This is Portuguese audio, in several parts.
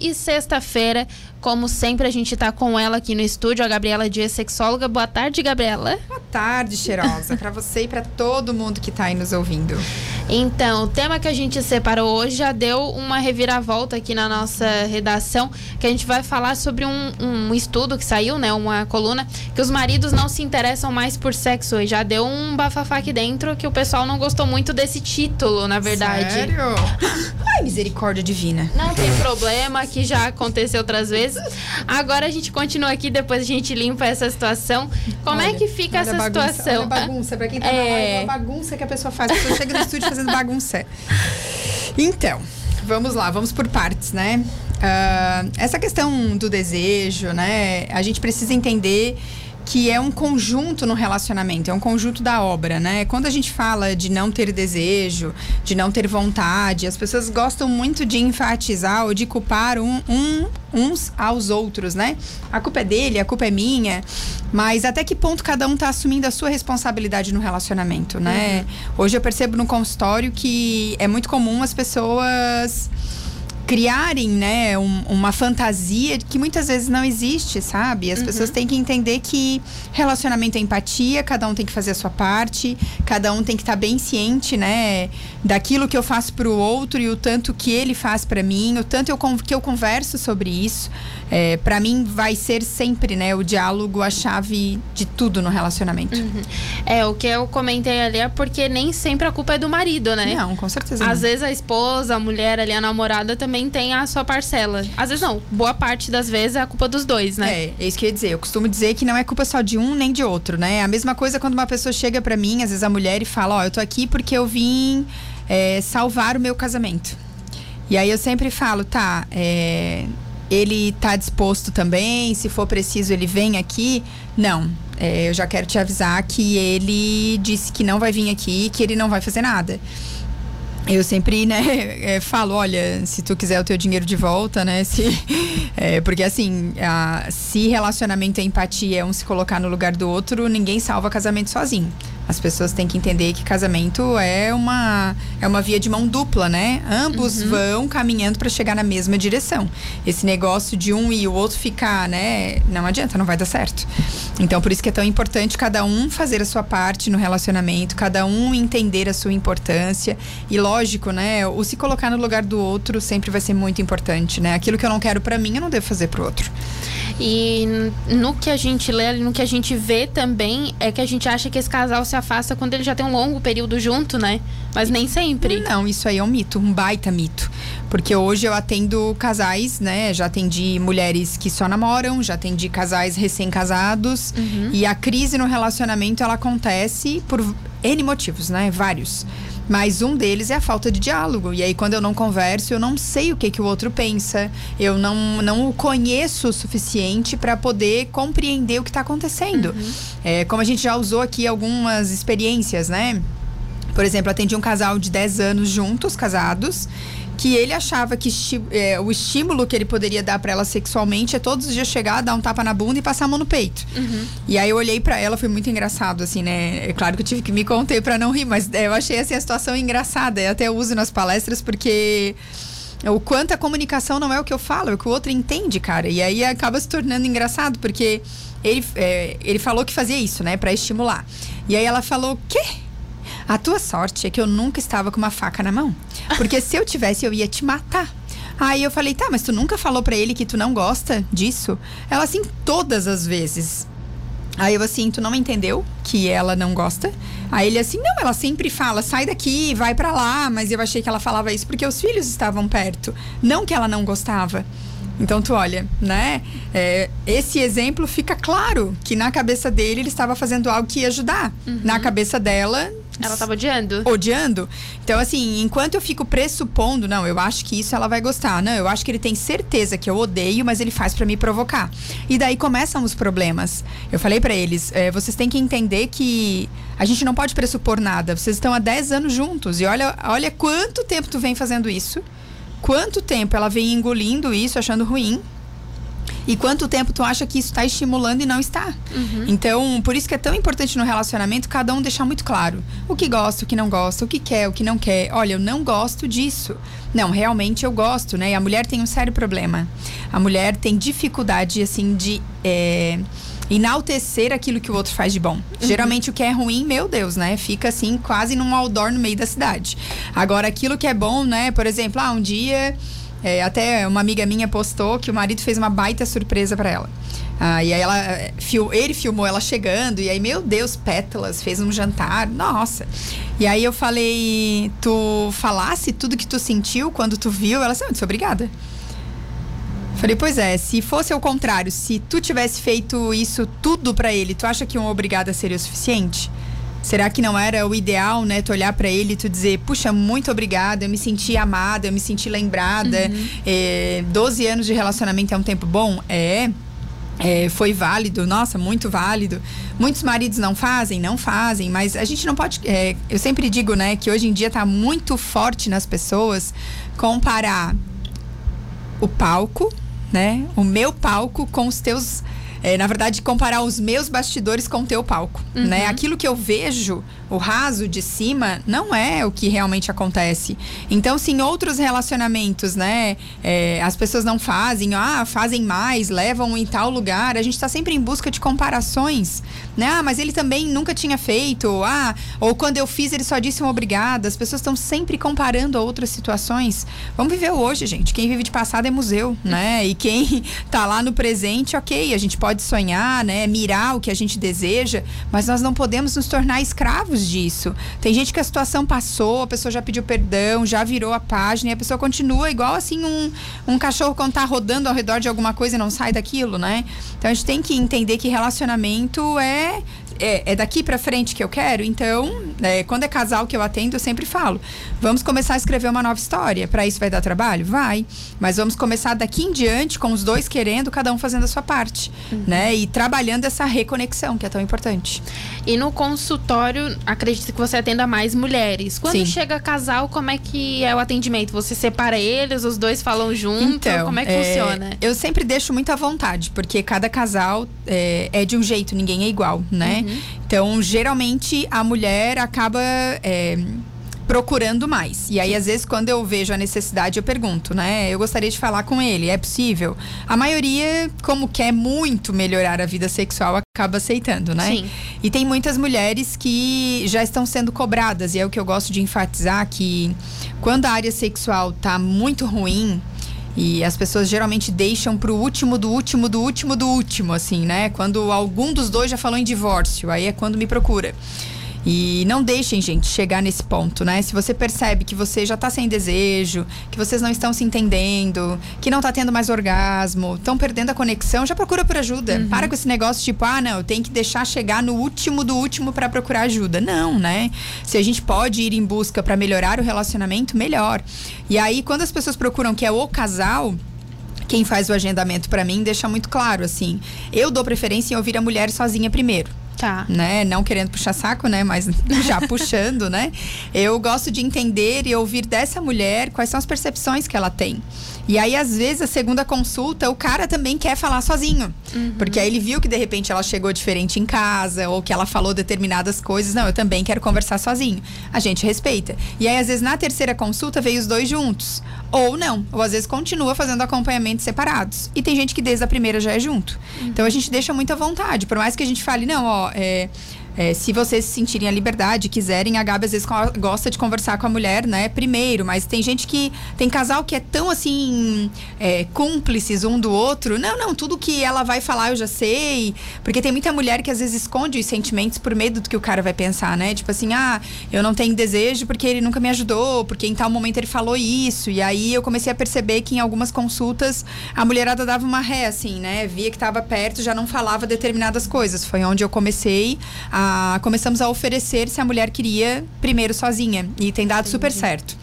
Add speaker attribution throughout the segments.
Speaker 1: E sexta-feira, como sempre, a gente tá com ela aqui no estúdio, a Gabriela Dias, sexóloga. Boa tarde, Gabriela.
Speaker 2: Boa tarde, cheirosa, para você e para todo mundo que tá aí nos ouvindo.
Speaker 1: Então, o tema que a gente separou hoje já deu uma reviravolta aqui na nossa redação, que a gente vai falar sobre um, um estudo que saiu, né, uma coluna, que os maridos não se interessam mais por sexo. E já deu um bafafá aqui dentro que o pessoal não gostou muito desse título, na verdade.
Speaker 2: Sério? Ai, misericórdia divina.
Speaker 1: Não tem problema, que já aconteceu outras vezes. Agora a gente continua aqui, depois a gente limpa essa situação. Como
Speaker 2: Olha,
Speaker 1: é que fica essa
Speaker 2: bagunça,
Speaker 1: situação?
Speaker 2: Olha bagunça, pra quem tá
Speaker 1: É.
Speaker 2: na live, olha a bagunça que a pessoa faz. A pessoa chega no estúdio bagunça. Então, vamos lá, vamos por partes, né? Ah, essa questão do desejo, né? A gente precisa entender que é um conjunto no relacionamento, é um conjunto da obra, né? Quando a gente fala de não ter desejo, de não ter vontade, as pessoas gostam muito de enfatizar ou de culpar um, um- uns aos outros, né? A culpa é dele, a culpa é minha, mas até que ponto cada um tá assumindo a sua responsabilidade no relacionamento, né? Hoje eu percebo no consultório que é muito comum as pessoas criarem, né, um- uma fantasia que muitas vezes não existe, sabe? As pessoas têm que entender que relacionamento é empatia, cada um tem que fazer a sua parte, cada um tem que estar bem ciente, né, daquilo que eu faço pro outro e o tanto que ele faz pra mim, o tanto eu, que eu converso sobre isso. É, para mim vai ser sempre, né, o diálogo a chave de tudo no relacionamento.
Speaker 1: É, o que eu comentei ali é porque nem sempre a culpa é do marido, né?
Speaker 2: Não, com certeza.
Speaker 1: Às
Speaker 2: não.
Speaker 1: vezes a esposa, a mulher ali, a namorada também tem a sua parcela. Às vezes não, boa parte das vezes é a culpa dos dois, né?
Speaker 2: É, é isso que eu ia dizer. Eu costumo dizer que não é culpa só de um nem de outro, né? A mesma coisa quando uma pessoa chega pra mim, às vezes a mulher, e fala: Ó, eu tô aqui porque eu vim é, salvar o meu casamento. E aí eu sempre falo: tá, é, ele tá disposto também, se for preciso ele vem aqui. Não, é, eu já quero te avisar que ele disse que não vai vir aqui, que ele não vai fazer nada. Eu sempre, né, é, falo, olha, se tu quiser o teu dinheiro de volta, né, se, é, porque assim, a- se relacionamento é empatia, é um se colocar no lugar do outro, ninguém salva casamento sozinho. As pessoas têm que entender que casamento é uma, é uma via de mão dupla, né? Ambos vão caminhando para chegar na mesma direção. Esse negócio de um e o outro ficar, né? Não adianta, não vai dar certo. Então, por isso que é tão importante cada um fazer a sua parte no relacionamento, cada um entender a sua importância. E lógico, né? O se colocar no lugar do outro sempre vai ser muito importante, né? Aquilo que eu não quero para mim, eu não devo fazer pro outro.
Speaker 1: E no que a gente lê, no que a gente vê também, é que a gente acha que esse casal se afasta quando ele já tem um longo período junto, né? Mas nem sempre.
Speaker 2: Não, isso aí é um mito, um baita mito. Porque hoje eu atendo casais, né? Já atendi mulheres que só namoram, já atendi casais recém-casados. E a crise no relacionamento, ela acontece por N motivos, né? Vários. Mas um deles é a falta de diálogo. E aí, quando eu não converso, eu não sei o que, que o outro pensa. Eu não, não o conheço o suficiente para poder compreender o que está acontecendo. É, como a gente já usou aqui algumas experiências, né? Por exemplo, atendi um casal de 10 anos juntos, casados, que ele achava que esti- é, o estímulo que ele poderia dar pra ela sexualmente é todos os dias chegar, dar um tapa na bunda e passar a mão no peito. E aí eu olhei pra ela, foi muito engraçado, assim, né? É claro que eu tive que me conter pra não rir, mas é, eu achei assim a situação engraçada. Eu até uso nas palestras porque o quanto a comunicação não é o que eu falo, é o que o outro entende, cara. E aí acaba se tornando engraçado, porque ele, é, ele falou que fazia isso, né, Pra estimular. E aí ela falou: "Quê? A tua sorte é que eu nunca estava com uma faca na mão. Porque se eu tivesse, eu ia te matar. Aí eu falei, tá, mas tu nunca falou pra ele que tu não gosta disso? Ela assim, todas as vezes. Aí eu assim, tu não entendeu que ela não gosta? Aí ele assim, não, ela sempre fala, sai daqui, vai pra lá. Mas eu achei que ela falava isso porque os filhos estavam perto. Não que ela não gostava. Então tu olha, né? É, esse exemplo fica claro que na cabeça dele ele estava fazendo algo que ia ajudar. Na cabeça dela,
Speaker 1: Ela tava odiando.
Speaker 2: odiando. Então, assim, enquanto eu fico pressupondo, não, eu acho que isso ela vai gostar. Não, eu acho que ele tem certeza que eu odeio, mas ele faz pra me provocar. E daí começam os problemas. Eu falei pra eles, é, vocês têm que entender que a gente não pode pressupor nada. Vocês estão há 10 anos juntos. E olha, olha quanto tempo tu vem fazendo isso. Quanto tempo ela vem engolindo isso, achando ruim. E quanto tempo tu acha que isso está estimulando e não está? Uhum. Então, por isso que é tão importante no relacionamento cada um deixar muito claro o que gosta, o que não gosta, o que quer, o que não quer. Olha, eu não gosto disso. Não, realmente eu gosto, né? E a mulher tem um sério problema. A mulher tem dificuldade, assim, de. É enaltecer aquilo que o outro faz de bom. Uhum. Geralmente o que é ruim, meu Deus, né? Fica assim quase num outdoor no meio da cidade. Agora aquilo que é bom, né? Por exemplo, ah, um dia é, até uma amiga minha postou que o marido fez uma baita surpresa para ela. Ah, e aí ela, ele filmou ela chegando, e aí, meu Deus, pétalas, fez um jantar, nossa. E aí eu falei, tu falasse tudo que tu sentiu quando tu viu? Ela disse, obrigada. Falei, pois é, se fosse ao contrário, se tu tivesse feito isso tudo para ele, tu acha que um obrigada seria o suficiente? Será que não era o ideal, né? Tu olhar para ele e tu dizer, puxa, muito obrigada, eu me senti amada, eu me senti lembrada. Uhum. É, 12 anos de relacionamento é um tempo bom? É. É, foi válido, nossa, muito válido. Muitos maridos não fazem, não fazem, mas a gente não pode. É, eu sempre digo, né, que hoje em dia está muito forte nas pessoas comparar o palco né? O meu palco com os teus é, na verdade, comparar os meus bastidores com o teu palco, uhum. né? Aquilo que eu vejo o raso de cima não é o que realmente acontece. Então, se em outros relacionamentos, né, é, as pessoas não fazem, ah, fazem mais, levam em tal lugar, a gente está sempre em busca de comparações, né? Ah, mas ele também nunca tinha feito, ah, ou quando eu fiz ele só disse um obrigado. As pessoas estão sempre comparando a outras situações. Vamos viver hoje, gente. Quem vive de passado é museu, né? E quem tá lá no presente, ok, a gente pode sonhar, né, mirar o que a gente deseja, mas nós não podemos nos tornar escravos disso. Tem gente que a situação passou, a pessoa já pediu perdão, já virou a página e a pessoa continua igual assim um, um cachorro quando tá rodando ao redor de alguma coisa e não sai daquilo, né? Então a gente tem que entender que relacionamento é é, é daqui para frente que eu quero. Então, é, quando é casal que eu atendo, eu sempre falo: vamos começar a escrever uma nova história. Para isso vai dar trabalho? Vai. Mas vamos começar daqui em diante, com os dois querendo, cada um fazendo a sua parte. Uhum. né? E trabalhando essa reconexão, que é tão importante.
Speaker 1: E no consultório, acredito que você atenda mais mulheres. Quando Sim. chega casal, como é que é o atendimento? Você separa eles, os dois falam junto? Então, como é que é, funciona?
Speaker 2: Eu sempre deixo muita vontade, porque cada casal é, é de um jeito, ninguém é igual, né? Uhum. Então, geralmente, a mulher acaba. É, procurando mais. E aí, às vezes, quando eu vejo a necessidade, eu pergunto, né? Eu gostaria de falar com ele, é possível? A maioria, como quer muito melhorar a vida sexual, acaba aceitando, né? Sim. E tem muitas mulheres que já estão sendo cobradas, e é o que eu gosto de enfatizar que quando a área sexual tá muito ruim, e as pessoas geralmente deixam pro último do último do último do último, assim, né? Quando algum dos dois já falou em divórcio, aí é quando me procura. E não deixem, gente, chegar nesse ponto, né? Se você percebe que você já tá sem desejo, que vocês não estão se entendendo, que não tá tendo mais orgasmo, estão perdendo a conexão, já procura por ajuda. Uhum. Para com esse negócio tipo, ah, não, eu tenho que deixar chegar no último do último para procurar ajuda. Não, né? Se a gente pode ir em busca para melhorar o relacionamento, melhor. E aí, quando as pessoas procuram que é o casal, quem faz o agendamento para mim deixa muito claro assim. Eu dou preferência em ouvir a mulher sozinha primeiro.
Speaker 1: Tá.
Speaker 2: Né? Não querendo puxar saco, né? Mas já puxando, né? Eu gosto de entender e ouvir dessa mulher quais são as percepções que ela tem. E aí, às vezes, a segunda consulta, o cara também quer falar sozinho. Uhum. Porque aí ele viu que de repente ela chegou diferente em casa, ou que ela falou determinadas coisas. Não, eu também quero conversar sozinho. A gente respeita. E aí, às vezes, na terceira consulta, veio os dois juntos. Ou não. Ou às vezes continua fazendo acompanhamento separados. E tem gente que desde a primeira já é junto. Uhum. Então a gente deixa muita vontade. Por mais que a gente fale, não, ó, é é, se vocês se sentirem a liberdade, quiserem, a Gabi às vezes gosta de conversar com a mulher, né? Primeiro, mas tem gente que. Tem casal que é tão assim. É, cúmplices um do outro. Não, não, tudo que ela vai falar eu já sei. Porque tem muita mulher que às vezes esconde os sentimentos por medo do que o cara vai pensar, né? Tipo assim, ah, eu não tenho desejo porque ele nunca me ajudou, porque em tal momento ele falou isso. E aí eu comecei a perceber que em algumas consultas a mulherada dava uma ré, assim, né? Via que estava perto, já não falava determinadas coisas. Foi onde eu comecei a começamos a oferecer se a mulher queria primeiro sozinha. E tem dado super certo.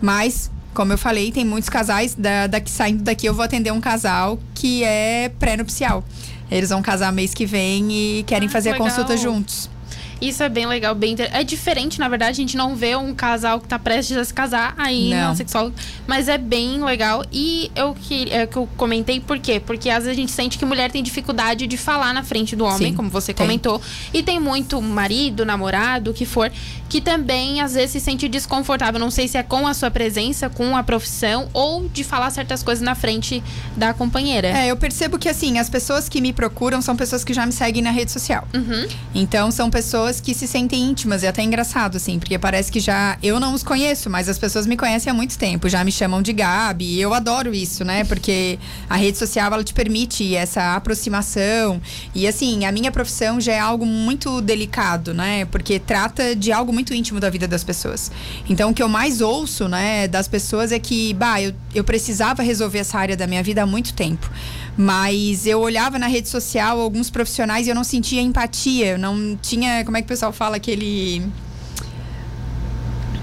Speaker 2: Mas como eu falei, tem muitos casais da, daqui saindo daqui eu vou atender um casal que é pré-nupcial. Eles vão casar mês que vem e querem ah, fazer a consulta juntos.
Speaker 1: Isso é bem legal, bem inter... É diferente, na verdade, a gente não vê um casal que tá prestes a se casar aí não. na sexóloga, mas é bem legal. E eu que, é, que eu comentei por quê? Porque às vezes a gente sente que mulher tem dificuldade de falar na frente do homem, Sim, como você tem. comentou. E tem muito marido, namorado, o que for, que também às vezes se sente desconfortável. Não sei se é com a sua presença, com a profissão, ou de falar certas coisas na frente da companheira.
Speaker 2: É, eu percebo que assim, as pessoas que me procuram são pessoas que já me seguem na rede social. Uhum. Então são pessoas que se sentem íntimas, e até engraçado, assim, porque parece que já. Eu não os conheço, mas as pessoas me conhecem há muito tempo, já me chamam de Gabi. E eu adoro isso, né? Porque a rede social ela te permite essa aproximação. E assim, a minha profissão já é algo muito delicado, né? Porque trata de algo muito íntimo da vida das pessoas. Então, o que eu mais ouço, né, das pessoas é que, bah, eu, eu precisava resolver essa área da minha vida há muito tempo. Mas eu olhava na rede social alguns profissionais e eu não sentia empatia, eu não tinha, como é que o pessoal fala, aquele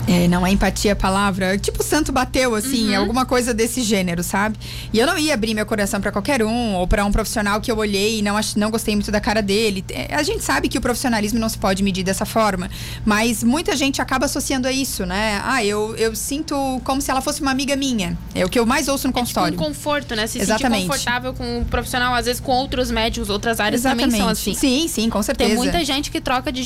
Speaker 2: é, não é empatia a palavra. Tipo, o santo bateu, assim, uhum. alguma coisa desse gênero, sabe? E eu não ia abrir meu coração para qualquer um, ou para um profissional que eu olhei e não, não gostei muito da cara dele. É, a gente sabe que o profissionalismo não se pode medir dessa forma, mas muita gente acaba associando a isso, né? Ah, eu, eu sinto como se ela fosse uma amiga minha. É o que eu mais ouço no consultório. É
Speaker 1: tipo um conforto, né? Se Exatamente. sentir confortável com um profissional, às vezes com outros médicos, outras áreas Exatamente. também são assim.
Speaker 2: Sim, sim, com certeza.
Speaker 1: Tem muita gente que troca de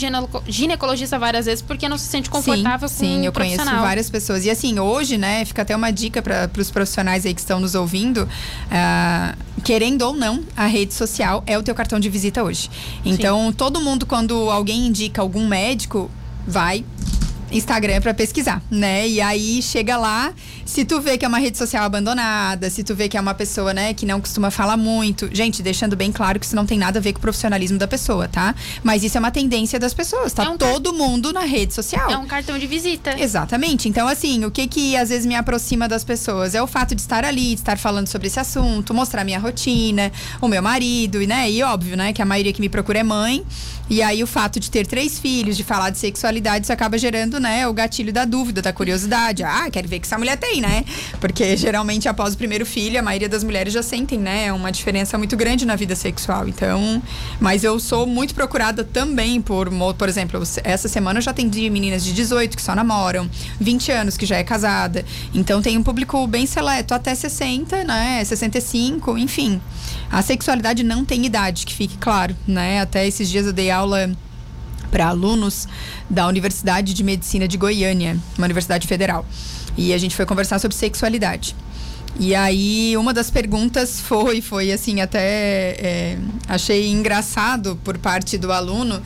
Speaker 1: ginecologista várias vezes porque não se sente confortável
Speaker 2: sim, com sim, eu conheço várias pessoas. E assim, hoje, né, fica até uma dica para os profissionais aí que estão nos ouvindo. Uh, querendo ou não, a rede social é o teu cartão de visita hoje. Então, Sim. todo mundo, quando alguém indica algum médico, vai Instagram para pesquisar, né? E aí chega lá, se tu vê que é uma rede social abandonada, se tu vê que é uma pessoa, né, que não costuma falar muito, gente, deixando bem claro que isso não tem nada a ver com o profissionalismo da pessoa, tá? Mas isso é uma tendência das pessoas, tá? É um Todo mundo na rede social.
Speaker 1: É um cartão de visita.
Speaker 2: Exatamente. Então, assim, o que que às vezes me aproxima das pessoas é o fato de estar ali, de estar falando sobre esse assunto, mostrar minha rotina, o meu marido, né? E óbvio, né, que a maioria que me procura é mãe. E aí o fato de ter três filhos, de falar de sexualidade, isso acaba gerando, né, o gatilho da dúvida, da curiosidade. Ah, quero ver que essa mulher tem, né? Porque geralmente após o primeiro filho, a maioria das mulheres já sentem, né, uma diferença muito grande na vida sexual. Então, mas eu sou muito procurada também por, por exemplo, essa semana eu já atendi meninas de 18 que só namoram, 20 anos que já é casada. Então tem um público bem seleto, até 60, né, 65, enfim. A sexualidade não tem idade, que fique claro, né? Até esses dias eu dei aula para alunos da Universidade de Medicina de Goiânia, uma universidade federal. E a gente foi conversar sobre sexualidade. E aí, uma das perguntas foi, foi assim, até é, achei engraçado por parte do aluno,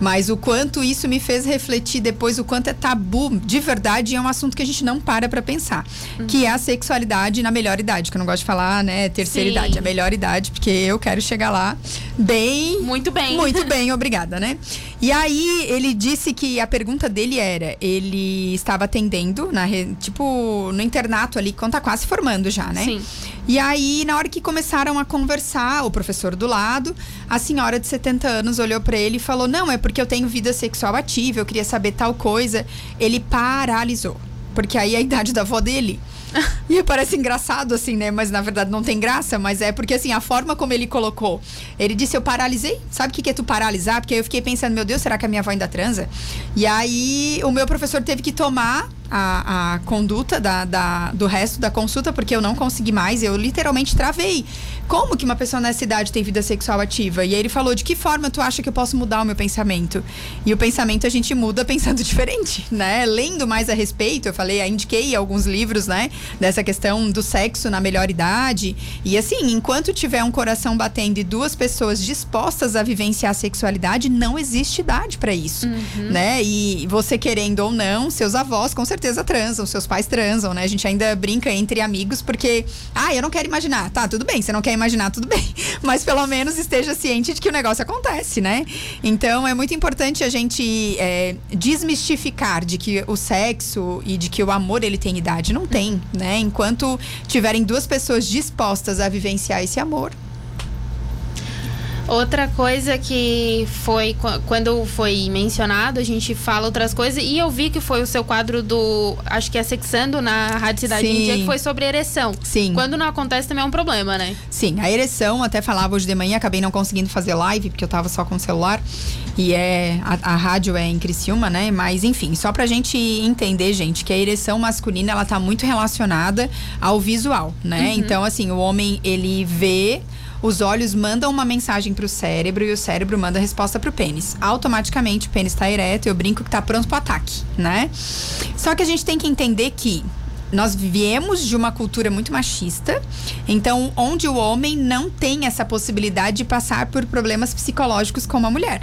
Speaker 2: mas o quanto isso me fez refletir depois, o quanto é tabu, de verdade, é um assunto que a gente não para pra pensar. Uhum. Que é a sexualidade na melhor idade, que eu não gosto de falar, né, terceira Sim. idade, a melhor idade, porque eu quero chegar lá bem.
Speaker 1: Muito bem.
Speaker 2: Muito bem, obrigada, né? E aí, ele disse que a pergunta dele era: ele estava atendendo, na, tipo, no internato ali, quando tá quase formando já, né? Sim. E aí, na hora que começaram a conversar, o professor do lado, a senhora de 70 anos olhou para ele e falou: Não, é porque eu tenho vida sexual ativa, eu queria saber tal coisa. Ele paralisou. Porque aí é a idade da avó dele. e parece engraçado, assim, né? Mas na verdade não tem graça, mas é porque, assim, a forma como ele colocou. Ele disse: Eu paralisei. Sabe o que é tu paralisar? Porque aí eu fiquei pensando: Meu Deus, será que a minha avó ainda transa? E aí o meu professor teve que tomar a, a conduta da, da, do resto da consulta, porque eu não consegui mais, eu literalmente travei. Como que uma pessoa nessa idade tem vida sexual ativa? E aí ele falou: de que forma tu acha que eu posso mudar o meu pensamento? E o pensamento a gente muda pensando diferente, né? Lendo mais a respeito, eu falei, eu indiquei alguns livros, né? Dessa questão do sexo na melhor idade. E assim, enquanto tiver um coração batendo e duas pessoas dispostas a vivenciar a sexualidade, não existe idade para isso, uhum. né? E você querendo ou não, seus avós com certeza transam, seus pais transam, né? A gente ainda brinca entre amigos porque, ah, eu não quero imaginar. Tá, tudo bem, você não quer imaginar, tudo bem. Mas pelo menos esteja ciente de que o negócio acontece, né? Então é muito importante a gente é, desmistificar de que o sexo e de que o amor ele tem idade. Não tem, né? Enquanto tiverem duas pessoas dispostas a vivenciar esse amor,
Speaker 1: Outra coisa que foi quando foi mencionado, a gente fala outras coisas e eu vi que foi o seu quadro do, acho que é Sexando na Rádio Cidade Sim. Dia, que foi sobre ereção.
Speaker 2: Sim.
Speaker 1: Quando não acontece também é um problema, né?
Speaker 2: Sim, a ereção, até falava hoje de manhã, acabei não conseguindo fazer live porque eu tava só com o celular e é a, a rádio é em Criciúma, né? Mas enfim, só pra gente entender, gente, que a ereção masculina ela tá muito relacionada ao visual, né? Uhum. Então assim, o homem ele vê os olhos mandam uma mensagem para o cérebro e o cérebro manda a resposta para o pênis. Automaticamente o pênis está ereto e eu brinco que está pronto para ataque, né? Só que a gente tem que entender que nós viemos de uma cultura muito machista, então onde o homem não tem essa possibilidade de passar por problemas psicológicos como a mulher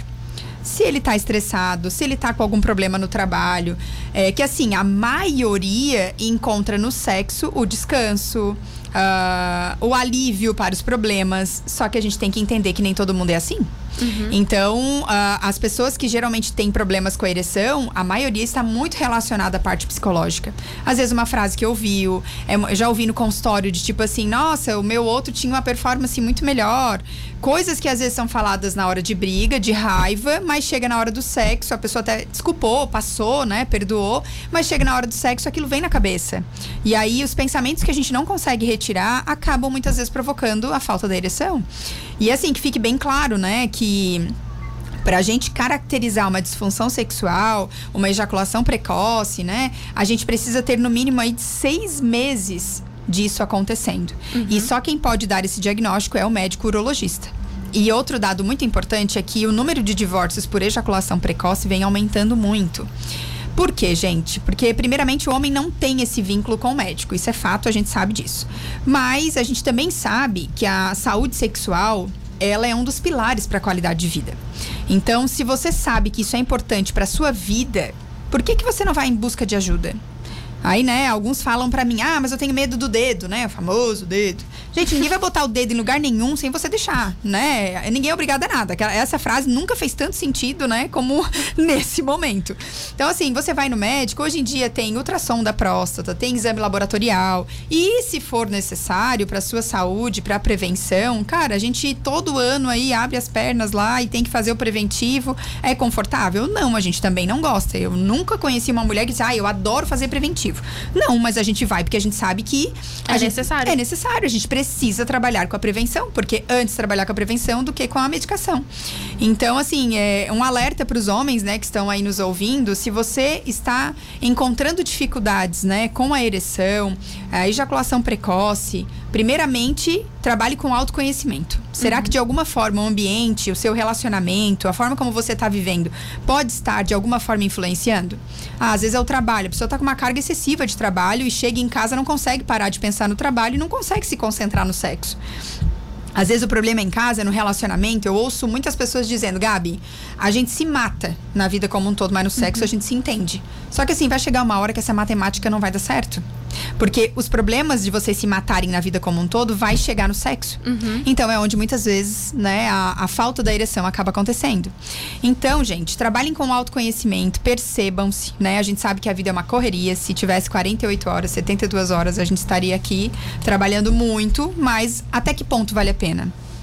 Speaker 2: se ele tá estressado, se ele tá com algum problema no trabalho. É, que assim, a maioria encontra no sexo o descanso, uh, o alívio para os problemas. Só que a gente tem que entender que nem todo mundo é assim. Uhum. Então, uh, as pessoas que geralmente têm problemas com a ereção, a maioria está muito relacionada à parte psicológica. Às vezes, uma frase que eu ouvi, é, já ouvi no consultório de tipo assim: nossa, o meu outro tinha uma performance muito melhor. Coisas que às vezes são faladas na hora de briga, de raiva, mas chega na hora do sexo, a pessoa até desculpou, passou, né, perdoou, mas chega na hora do sexo, aquilo vem na cabeça. E aí, os pensamentos que a gente não consegue retirar acabam muitas vezes provocando a falta da ereção. E assim, que fique bem claro, né, que para a gente caracterizar uma disfunção sexual, uma ejaculação precoce, né? A gente precisa ter no mínimo aí de seis meses disso acontecendo. Uhum. E só quem pode dar esse diagnóstico é o médico urologista. E outro dado muito importante é que o número de divórcios por ejaculação precoce vem aumentando muito. Por quê, gente? Porque, primeiramente, o homem não tem esse vínculo com o médico. Isso é fato, a gente sabe disso. Mas a gente também sabe que a saúde sexual ela é um dos pilares para a qualidade de vida. Então, se você sabe que isso é importante para sua vida, por que, que você não vai em busca de ajuda? Aí, né, alguns falam para mim, ah, mas eu tenho medo do dedo, né? O famoso dedo. Gente, ninguém vai botar o dedo em lugar nenhum sem você deixar, né? Ninguém é obrigado a nada. Essa frase nunca fez tanto sentido, né, como nesse momento. Então, assim, você vai no médico, hoje em dia tem ultrassom da próstata, tem exame laboratorial. E se for necessário para sua saúde, para prevenção, cara, a gente todo ano aí abre as pernas lá e tem que fazer o preventivo. É confortável? Não, a gente também não gosta. Eu nunca conheci uma mulher que diz, ah, eu adoro fazer preventivo. Não, mas a gente vai porque a gente sabe que
Speaker 1: é necessário.
Speaker 2: É necessário. A gente precisa trabalhar com a prevenção, porque antes trabalhar com a prevenção do que com a medicação. Então, assim, é um alerta para os homens, né, que estão aí nos ouvindo. Se você está encontrando dificuldades, né, com a ereção, a ejaculação precoce, primeiramente trabalhe com autoconhecimento. Será uhum. que de alguma forma o ambiente, o seu relacionamento, a forma como você está vivendo, pode estar de alguma forma influenciando? Ah, às vezes é o trabalho, a pessoa está com uma carga excessiva de trabalho e chega em casa não consegue parar de pensar no trabalho e não consegue se concentrar no sexo. Às vezes o problema é em casa, é no relacionamento. Eu ouço muitas pessoas dizendo, Gabi, a gente se mata na vida como um todo, mas no sexo uhum. a gente se entende. Só que assim, vai chegar uma hora que essa matemática não vai dar certo. Porque os problemas de vocês se matarem na vida como um todo vai chegar no sexo. Uhum. Então é onde muitas vezes, né, a, a, falta da ereção acaba acontecendo. Então, gente, trabalhem com autoconhecimento, percebam-se, né? A gente sabe que a vida é uma correria. Se tivesse 48 horas, 72 horas, a gente estaria aqui trabalhando muito, mas até que ponto vale a pena?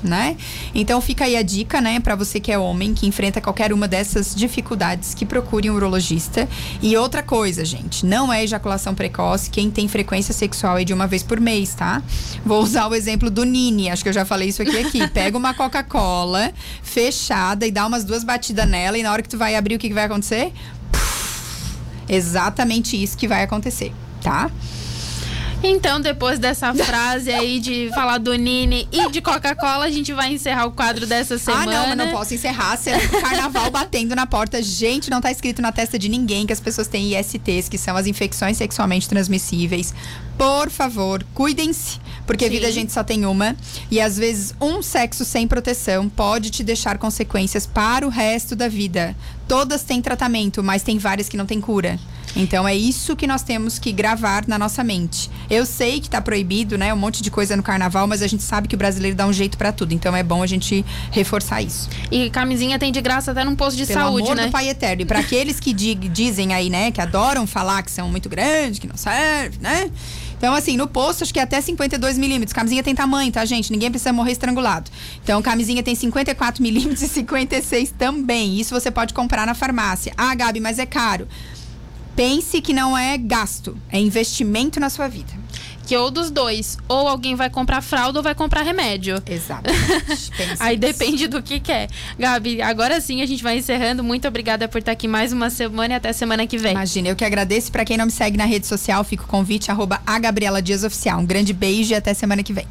Speaker 2: Né? Então fica aí a dica, né, para você que é homem, que enfrenta qualquer uma dessas dificuldades, que procure um urologista. E outra coisa, gente, não é ejaculação precoce quem tem frequência sexual é de uma vez por mês, tá? Vou usar o exemplo do Nini, acho que eu já falei isso aqui aqui. Pega uma Coca-Cola fechada e dá umas duas batidas nela e na hora que tu vai abrir o que, que vai acontecer? exatamente isso que vai acontecer, tá?
Speaker 1: Então, depois dessa frase aí de falar do Nini e de Coca-Cola, a gente vai encerrar o quadro dessa semana.
Speaker 2: Ah, não, mas não posso encerrar. Carnaval batendo na porta. Gente, não tá escrito na testa de ninguém que as pessoas têm ISTs, que são as infecções sexualmente transmissíveis. Por favor, cuidem-se, porque Sim. vida a gente só tem uma. E às vezes, um sexo sem proteção pode te deixar consequências para o resto da vida. Todas têm tratamento, mas tem várias que não têm cura. Então é isso que nós temos que gravar na nossa mente. Eu sei que está proibido, né, um monte de coisa no carnaval, mas a gente sabe que o brasileiro dá um jeito para tudo. Então é bom a gente reforçar isso.
Speaker 1: E camisinha tem de graça até num posto de
Speaker 2: Pelo
Speaker 1: saúde,
Speaker 2: amor
Speaker 1: né?
Speaker 2: do Pai Eterno. E para aqueles que dizem aí, né, que adoram falar que são muito grandes, que não serve, né? Então, assim, no posto, acho que é até 52 milímetros. Camisinha tem tamanho, tá, gente? Ninguém precisa morrer estrangulado. Então, camisinha tem 54 milímetros e 56 também. Isso você pode comprar na farmácia. Ah, Gabi, mas é caro. Pense que não é gasto, é investimento na sua vida.
Speaker 1: Que ou dos dois, ou alguém vai comprar fralda ou vai comprar remédio.
Speaker 2: Exatamente.
Speaker 1: Aí depende do que quer. Gabi, agora sim a gente vai encerrando. Muito obrigada por estar aqui mais uma semana e até semana que vem.
Speaker 2: Imagina, eu que agradeço. Para quem não me segue na rede social, fica o convite, arroba a Gabriela Dias Oficial. Um grande beijo e até semana que vem.